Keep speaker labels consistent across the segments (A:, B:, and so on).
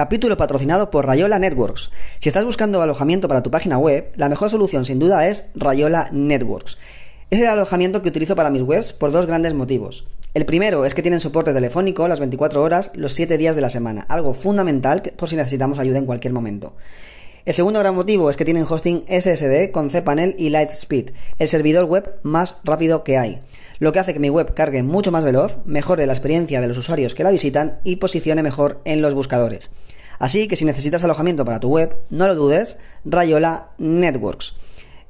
A: Capítulo patrocinado por Rayola Networks. Si estás buscando alojamiento para tu página web, la mejor solución sin duda es Rayola Networks. Es el alojamiento que utilizo para mis webs por dos grandes motivos. El primero es que tienen soporte telefónico las 24 horas, los 7 días de la semana, algo fundamental por si necesitamos ayuda en cualquier momento. El segundo gran motivo es que tienen hosting SSD con cPanel y Lightspeed, el servidor web más rápido que hay lo que hace que mi web cargue mucho más veloz, mejore la experiencia de los usuarios que la visitan y posicione mejor en los buscadores. Así que si necesitas alojamiento para tu web, no lo dudes, Rayola Networks.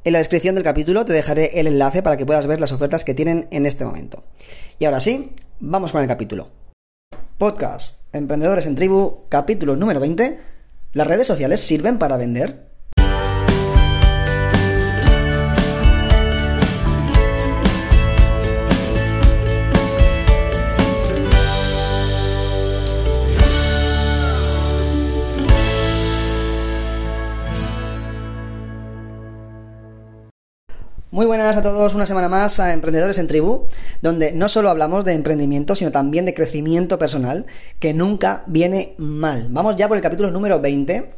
A: En la descripción del capítulo te dejaré el enlace para que puedas ver las ofertas que tienen en este momento. Y ahora sí, vamos con el capítulo. Podcast Emprendedores en Tribu, capítulo número 20. ¿Las redes sociales sirven para vender? Muy buenas a todos, una semana más a Emprendedores en Tribu, donde no solo hablamos de emprendimiento, sino también de crecimiento personal, que nunca viene mal. Vamos ya por el capítulo número 20.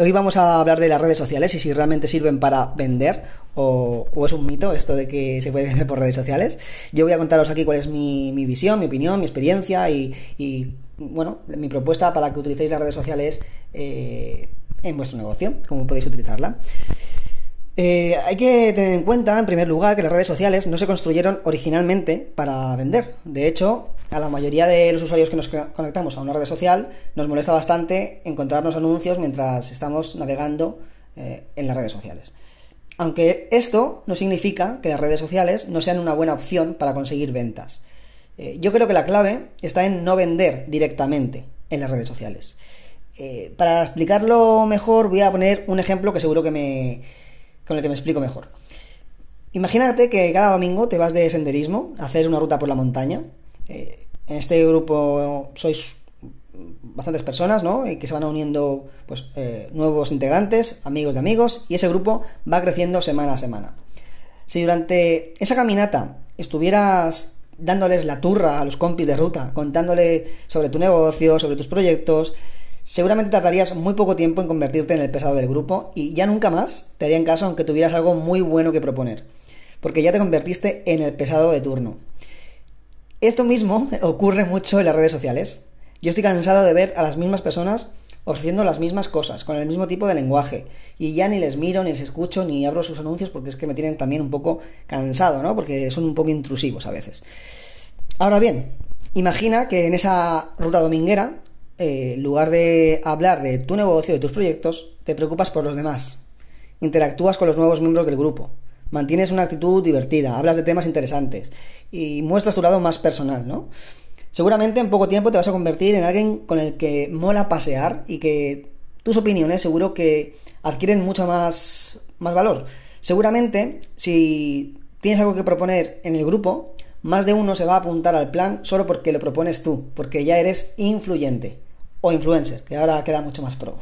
A: Hoy vamos a hablar de las redes sociales y si realmente sirven para vender o, es un mito esto de que se puede vender por redes sociales. Yo voy a contaros aquí cuál es mi, visión, mi opinión, mi experiencia y, bueno, mi propuesta para que utilicéis las redes sociales eh, en vuestro negocio, cómo podéis utilizarla. Eh, hay que tener en cuenta, en primer lugar, que las redes sociales no se construyeron originalmente para vender. De hecho, a la mayoría de los usuarios que nos conectamos a una red social nos molesta bastante encontrarnos anuncios mientras estamos navegando eh, en las redes sociales. Aunque esto no significa que las redes sociales no sean una buena opción para conseguir ventas. Eh, yo creo que la clave está en no vender directamente en las redes sociales. para explicarlo mejor voy a poner un ejemplo que seguro que me, con el que me explico mejor. Imagínate que cada domingo te vas de senderismo a hacer una ruta por la montaña. Eh, en este grupo sois bastantes personas, ¿no? Y que se van uniendo, pues, eh, nuevos integrantes, amigos de amigos, y ese grupo va creciendo semana a semana. Si durante esa caminata estuvieras dándoles la turra a los compis de ruta, contándole sobre tu negocio, sobre tus proyectos, seguramente tardarías muy poco tiempo en convertirte en el pesado del grupo y ya nunca más te harían caso aunque tuvieras algo muy bueno que proponer, porque ya te convertiste en el pesado de turno. Esto mismo ocurre mucho en las redes sociales. Yo estoy cansado de ver a las mismas personas ofreciendo las mismas cosas, con el mismo tipo de lenguaje, y ya ni les miro, ni les escucho, ni abro sus anuncios porque es que me tienen también un poco cansado, ¿no? Porque son un poco intrusivos a veces. Ahora bien, imagina que en esa ruta dominguera eh, en lugar de hablar de tu negocio, de tus proyectos, te preocupas por los demás. Interactúas con los nuevos miembros del grupo. Mantienes una actitud divertida, hablas de temas interesantes y muestras tu lado más personal, ¿no? Seguramente en poco tiempo te vas a convertir en alguien con el que mola pasear y que tus opiniones seguro que adquieren mucho más, más valor. Seguramente, si tienes algo que proponer en el grupo, más de uno se va a apuntar al plan solo porque lo propones tú, porque ya eres influyente o influencer, que ahora queda mucho más pro.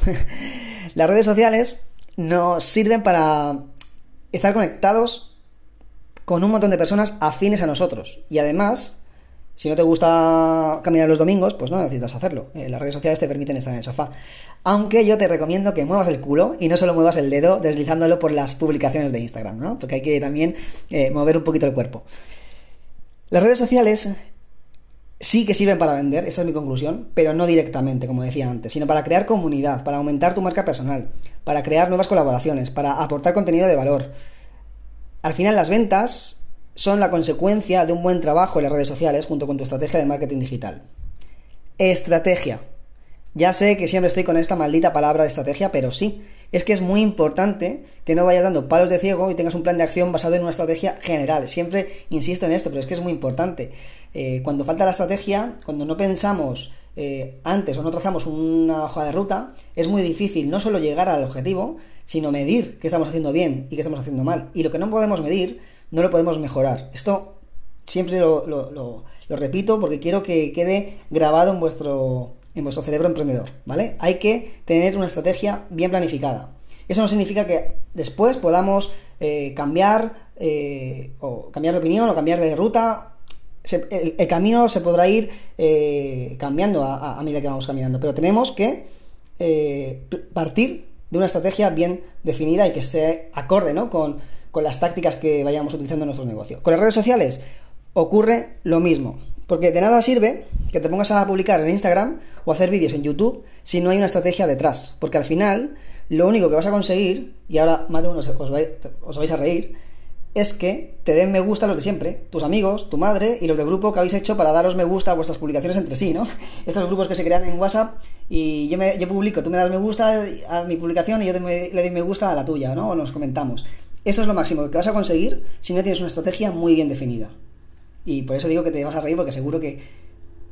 A: Las redes sociales nos sirven para estar conectados con un montón de personas afines a nosotros. Y además, si no te gusta caminar los domingos, pues no necesitas hacerlo. Eh, las redes sociales te permiten estar en el sofá. Aunque yo te recomiendo que muevas el culo y no solo muevas el dedo deslizándolo por las publicaciones de Instagram, ¿no? Porque hay que también eh, mover un poquito el cuerpo. Las redes sociales sí que sirven para vender, esa es mi conclusión, pero no directamente, como decía antes, sino para crear comunidad, para aumentar tu marca personal, para crear nuevas colaboraciones, para aportar contenido de valor. Al final las ventas son la consecuencia de un buen trabajo en las redes sociales junto con tu estrategia de marketing digital. Estrategia. Ya sé que siempre estoy con esta maldita palabra de estrategia, pero sí, es que es muy importante que no vayas dando palos de ciego y tengas un plan de acción basado en una estrategia general. Siempre insisto en esto, pero es que es muy importante. Eh, cuando falta la estrategia, cuando no pensamos eh, antes o no trazamos una hoja de ruta, es muy difícil no solo llegar al objetivo, sino medir qué estamos haciendo bien y qué estamos haciendo mal. Y lo que no podemos medir, no lo podemos mejorar. Esto siempre lo, lo repito porque quiero que quede grabado en vuestro en vuestro cerebro emprendedor, ¿vale? Hay que tener una estrategia bien planificada. Eso no significa que después podamos eh, cambiar eh, o cambiar de opinión o cambiar de ruta. el, camino se podrá ir eh, cambiando a, medida que vamos caminando, pero tenemos que partir de una estrategia bien definida y que se acorde ¿no? con, con las tácticas que vayamos utilizando en nuestro negocio. Con las redes sociales ocurre lo mismo. Porque de nada sirve que te pongas a publicar en Instagram o hacer vídeos en YouTube si no hay una estrategia detrás. Porque al final, lo único que vas a conseguir, y ahora más de uno os vais, a reír, es que te den me gusta los de siempre, tus amigos, tu madre y los del grupo que habéis hecho para daros me gusta a vuestras publicaciones entre sí, ¿no? Estos grupos que se crean en WhatsApp y yo, me, publico, tú me das me gusta a mi publicación y yo le doy me gusta a la tuya, ¿no? O nos comentamos. Esto es lo máximo que vas a conseguir si no tienes una estrategia muy bien definida. Y por eso digo que te vas a reír porque seguro que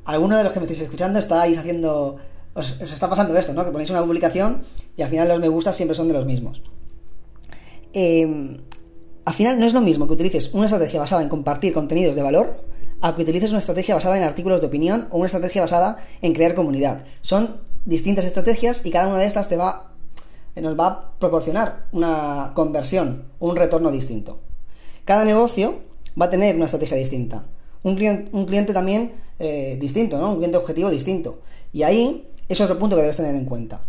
A: alguno de los que me estáis escuchando estáis haciendo... Os, está pasando esto, ¿no? Que ponéis una publicación y al final los me gusta siempre son de los mismos. Eh, al final no es lo mismo que utilices una estrategia basada en compartir contenidos de valor a que utilices una estrategia basada en artículos de opinión o una estrategia basada en crear comunidad. Son distintas estrategias y cada una de estas te va, nos va a proporcionar una conversión, un retorno distinto. Cada negocio va a tener una estrategia distinta. Un cliente, un cliente también eh, distinto, ¿no? Un cliente objetivo distinto. Y ahí, eso es el punto que debes tener en cuenta.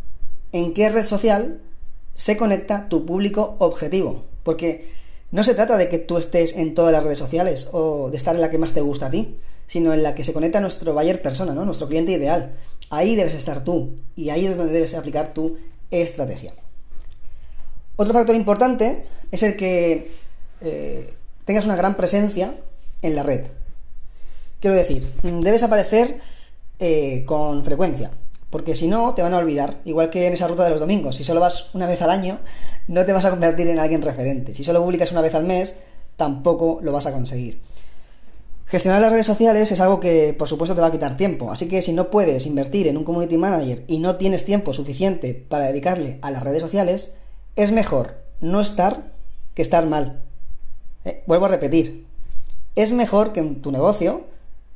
A: ¿En qué red social se conecta tu público objetivo? Porque no se trata de que tú estés en todas las redes sociales o de estar en la que más te gusta a ti, sino en la que se conecta nuestro buyer persona, ¿no? Nuestro cliente ideal. Ahí debes estar tú y ahí es donde debes aplicar tu estrategia. Otro factor importante es el que eh, tengas una gran presencia en la red. Quiero decir, debes aparecer eh, con frecuencia, porque si no te van a olvidar, igual que en esa ruta de los domingos. Si solo vas una vez al año, no te vas a convertir en alguien referente. Si solo publicas una vez al mes, tampoco lo vas a conseguir. Gestionar las redes sociales es algo que por supuesto te va a quitar tiempo, así que si no puedes invertir en un community manager y no tienes tiempo suficiente para dedicarle a las redes sociales, es mejor no estar que estar mal. Eh, vuelvo a repetir, es mejor que en tu negocio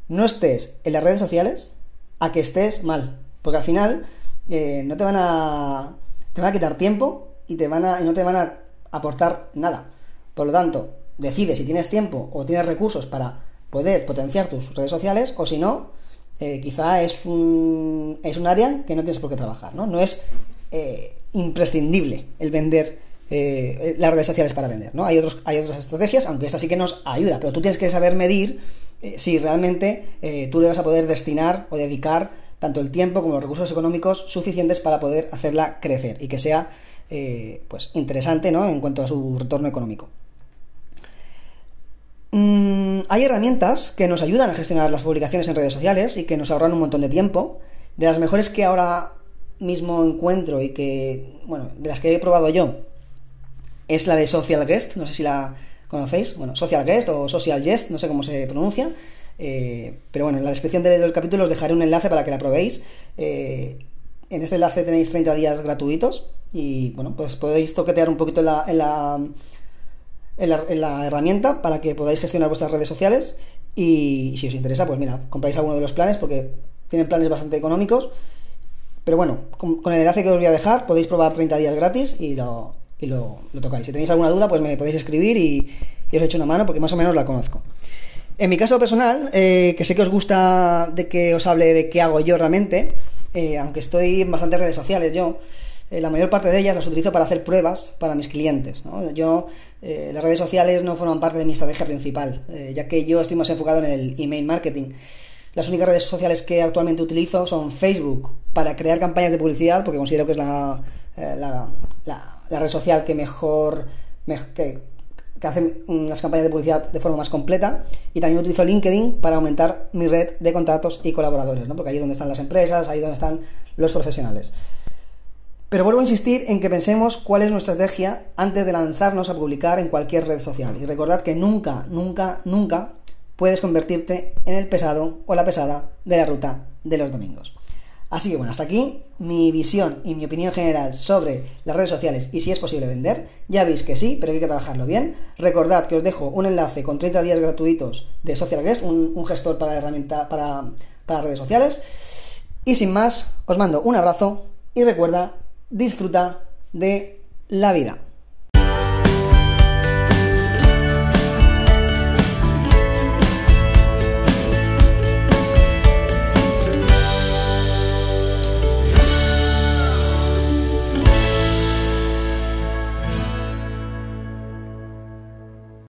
A: no estés en las redes sociales a que estés mal, porque al final eh, no te van a te van a quitar tiempo y te van a y no te van a aportar nada. Por lo tanto, decide si tienes tiempo o tienes recursos para poder potenciar tus redes sociales o si no, eh, quizá es un, es un área que no tienes por qué trabajar, ¿no? No es imprescindible el vender eh, las redes sociales para vender, ¿no? Hay, otros, hay otras estrategias, aunque esta sí que nos ayuda, pero tú tienes que saber medir eh, si realmente eh, tú le vas a poder destinar o dedicar tanto el tiempo como los recursos económicos suficientes para poder hacerla crecer y que sea pues interesante ¿no? en cuanto a su retorno económico. Mm, hay herramientas que nos ayudan a gestionar las publicaciones en redes sociales y que nos ahorran un montón de tiempo. De las mejores que ahora mismo encuentro y que, bueno, de las que he probado yo, es la de Social Guest, no sé si la conocéis, bueno, Social Guest o Social Guest, no sé cómo se pronuncia, eh, pero bueno, en la descripción del, capítulo os dejaré un enlace para que la probéis. Eh, en este enlace tenéis 30 días gratuitos y bueno, pues podéis toquetear un poquito en la, en la, en la, herramienta para que podáis gestionar vuestras redes sociales y si os interesa, pues mira, compráis alguno de los planes porque tienen planes bastante económicos. Pero bueno, con el enlace que os voy a dejar podéis probar 30 días gratis y lo, y lo, tocáis. Si tenéis alguna duda, pues me podéis escribir y, os echo una mano porque más o menos la conozco. En mi caso personal, eh, que sé que os gusta de que os hable de qué hago yo realmente, eh, aunque estoy en bastantes redes sociales yo, eh, la mayor parte de ellas las utilizo para hacer pruebas para mis clientes. Yo, las redes sociales no forman parte de mi estrategia principal, ya que yo estoy más enfocado en el email marketing. Las únicas redes sociales que actualmente utilizo son Facebook para crear campañas de publicidad, porque considero que es la, la, la red social que mejor, que, hace las campañas de publicidad de forma más completa y también utilizo LinkedIn para aumentar mi red de contactos y colaboradores, ¿no? porque ahí es donde están las empresas, ahí es donde están los profesionales. Pero vuelvo a insistir en que pensemos cuál es nuestra estrategia antes de lanzarnos a publicar en cualquier red social. Y recordad que nunca, nunca, nunca puedes convertirte en el pesado o la pesada de la ruta de los domingos. Así que bueno, hasta aquí mi visión y mi opinión general sobre las redes sociales y si es posible vender. Ya veis que sí, pero hay que trabajarlo bien. Recordad que os dejo un enlace con 30 días gratuitos de Social Guest, un, gestor para herramienta para, para redes sociales. Y sin más, os mando un abrazo y recuerda, disfruta de la vida.